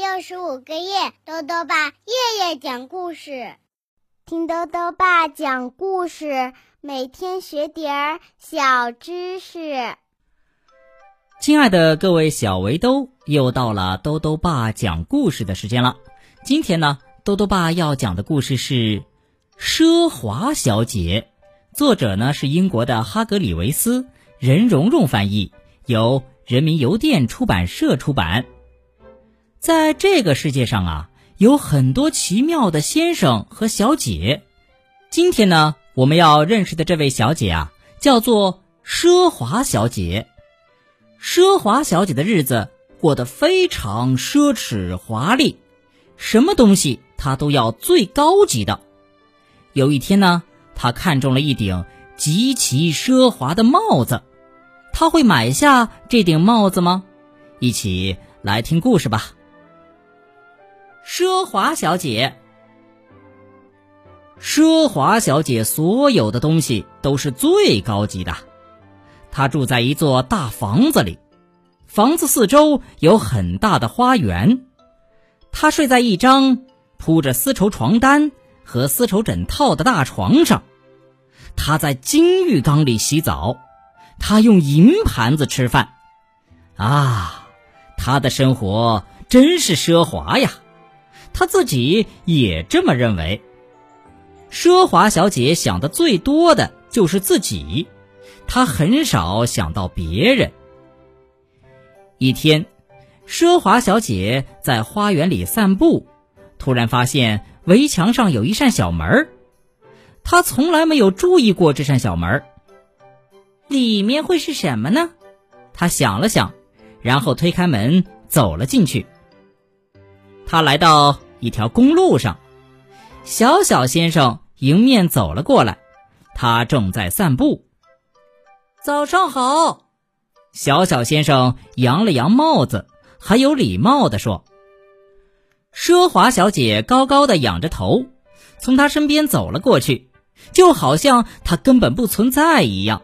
六十五个夜，豆豆爸夜夜讲故事，听豆豆爸讲故事，每天学点儿小知识。亲爱的各位小围兜，又到了豆豆爸讲故事的时间了。今天呢，豆豆爸要讲的故事是《奢华小姐》，作者呢是英国的哈格里维斯，任蓉蓉翻译，由人民邮电出版社出版。在这个世界上啊，有很多奇妙的先生和小姐。今天呢，我们要认识的这位小姐啊，叫做奢华小姐。奢华小姐的日子过得非常奢侈华丽，什么东西她都要最高级的。有一天呢，她看中了一顶极其奢华的帽子，她会买下这顶帽子吗？一起来听故事吧。奢华小姐，奢华小姐所有的东西都是最高级的。她住在一座大房子里，房子四周有很大的花园。她睡在一张铺着丝绸床单和丝绸枕套的大床上。她在金浴缸里洗澡。她用银盘子吃饭。啊，她的生活真是奢华呀！她自己也这么认为。奢华小姐想的最多的就是自己，她很少想到别人。一天，奢华小姐在花园里散步，突然发现围墙上有一扇小门她从来没有注意过这扇小门里面会是什么呢？她想了想，然后推开门走了进去。他来到一条公路上，小小先生迎面走了过来，他正在散步。早上好，小小先生扬了扬帽子，很有礼貌地说：“奢华小姐高高的仰着头，从他身边走了过去，就好像他根本不存在一样。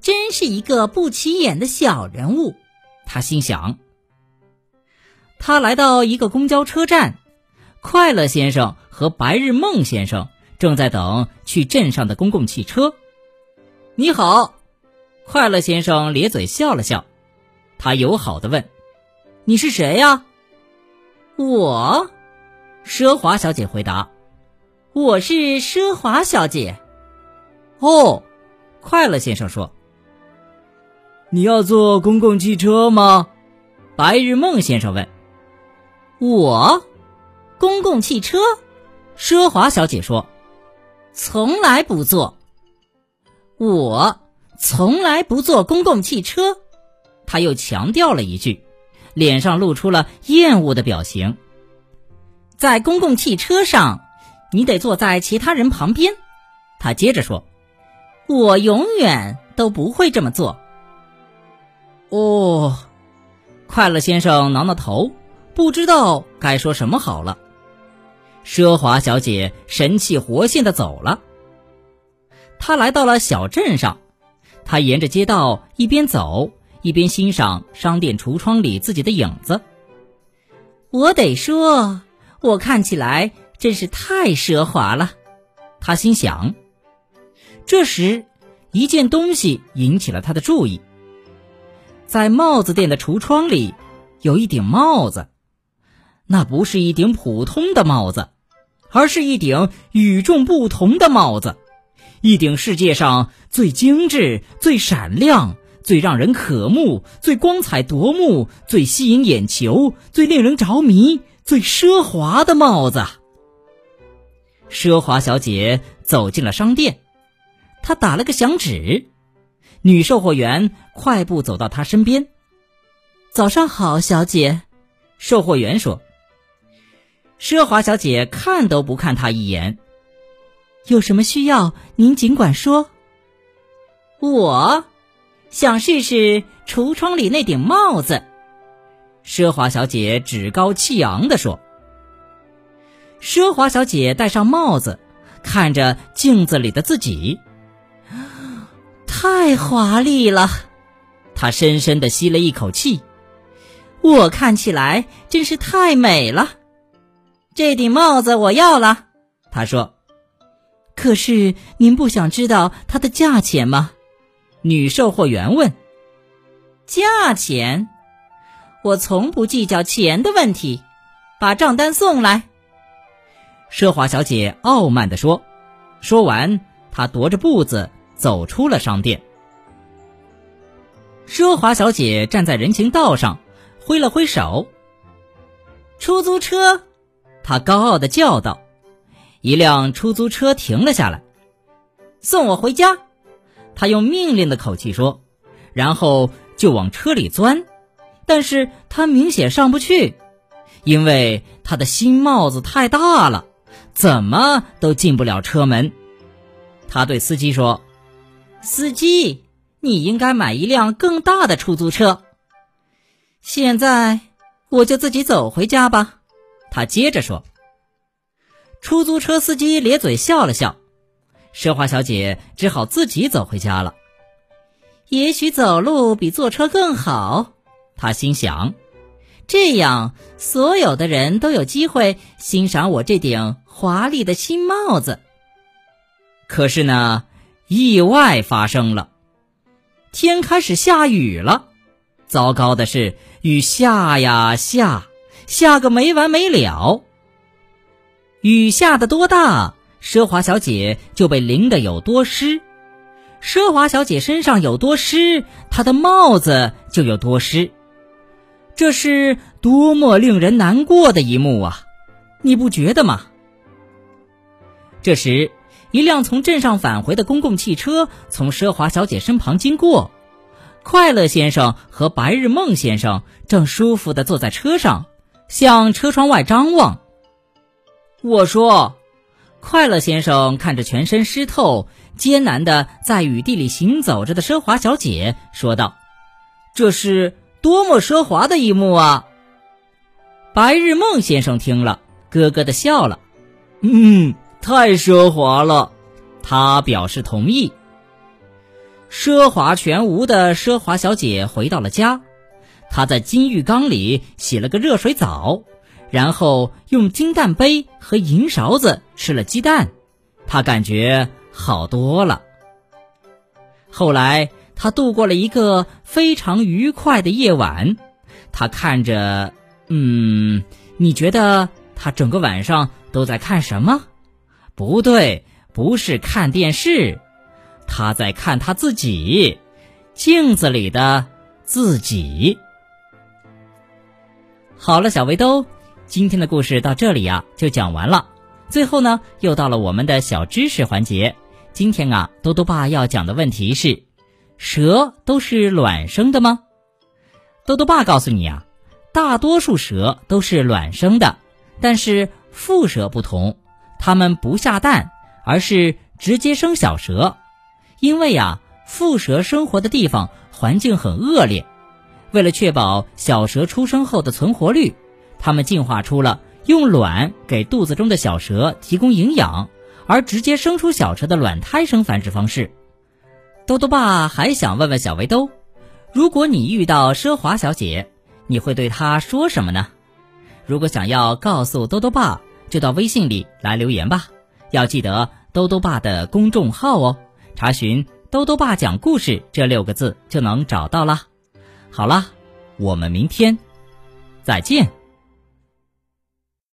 真是一个不起眼的小人物。”他心想。他来到一个公交车站，快乐先生和白日梦先生正在等去镇上的公共汽车。你好，快乐先生咧嘴笑了笑，他友好的问：“你是谁呀？”我，奢华小姐回答：“我是奢华小姐。”哦，快乐先生说：“你要坐公共汽车吗？”白日梦先生问。我，公共汽车，奢华小姐说：“从来不坐。”我从来不坐公共汽车，他又强调了一句，脸上露出了厌恶的表情。在公共汽车上，你得坐在其他人旁边。他接着说：“我永远都不会这么做。”哦，快乐先生挠挠头。不知道该说什么好了。奢华小姐神气活现的走了。她来到了小镇上，她沿着街道一边走一边欣赏商店橱窗里自己的影子。我得说，我看起来真是太奢华了，她心想。这时，一件东西引起了他的注意。在帽子店的橱窗里，有一顶帽子。那不是一顶普通的帽子，而是一顶与众不同的帽子，一顶世界上最精致、最闪亮、最让人渴慕、最光彩夺目、最吸引眼球、最令人着迷、最奢华的帽子。奢华小姐走进了商店，她打了个响指，女售货员快步走到她身边。“早上好，小姐。”售货员说。奢华小姐看都不看他一眼。有什么需要，您尽管说。我想试试橱窗里那顶帽子。奢华小姐趾高气昂地说。奢华小姐戴上帽子，看着镜子里的自己，太华丽了。她深深的吸了一口气。我看起来真是太美了。这顶帽子我要了。”他说。“可是您不想知道它的价钱吗？”女售货员问。“价钱？我从不计较钱的问题。把账单送来。”奢华小姐傲慢地说。说完，她踱着步子走出了商店。奢华小姐站在人行道上，挥了挥手。出租车，他高傲的叫道。一辆出租车停了下来，送我回家。他用命令的口气说，然后就往车里钻。但是他明显上不去，因为他的新帽子太大了，怎么都进不了车门。他对司机说：“司机。”你应该买一辆更大的出租车。现在我就自己走回家吧。”他接着说。出租车司机咧嘴笑了笑，奢华小姐只好自己走回家了。也许走路比坐车更好，她心想。这样，所有的人都有机会欣赏我这顶华丽的新帽子。可是呢，意外发生了。天开始下雨了，糟糕的是，雨下呀下，下个没完没了。雨下的多大，奢华小姐就被淋得有多湿。奢华小姐身上有多湿，她的帽子就有多湿。这是多么令人难过的一幕啊！你不觉得吗？这时。一辆从镇上返回的公共汽车从奢华小姐身旁经过，快乐先生和白日梦先生正舒服地坐在车上，向车窗外张望。我说：“快乐先生看着全身湿透、艰难的在雨地里行走着的奢华小姐，说道：‘这是多么奢华的一幕啊！’白日梦先生听了，咯咯的笑了，嗯。”太奢华了，他表示同意。奢华全无的奢华小姐回到了家，他在金浴缸里洗了个热水澡，然后用金蛋杯和银勺子吃了鸡蛋，他感觉好多了。后来，他度过了一个非常愉快的夜晚。他看着，嗯，你觉得他整个晚上都在看什么？不对，不是看电视，他在看他自己，镜子里的自己。好了，小围兜，今天的故事到这里呀就讲完了。最后呢，又到了我们的小知识环节。今天啊，多多爸要讲的问题是：蛇都是卵生的吗？多多爸告诉你啊，大多数蛇都是卵生的，但是蝮蛇不同。它们不下蛋，而是直接生小蛇，因为呀，蝮蛇生活的地方环境很恶劣。为了确保小蛇出生后的存活率，它们进化出了用卵给肚子中的小蛇提供营养，而直接生出小蛇的卵胎生繁殖方式。兜兜爸还想问问小围兜，如果你遇到奢华小姐，你会对她说什么呢？如果想要告诉兜兜爸。就到微信里来留言吧，要记得兜兜爸的公众号哦，查询“兜兜爸讲故事”这六个字就能找到了。好啦，我们明天再见。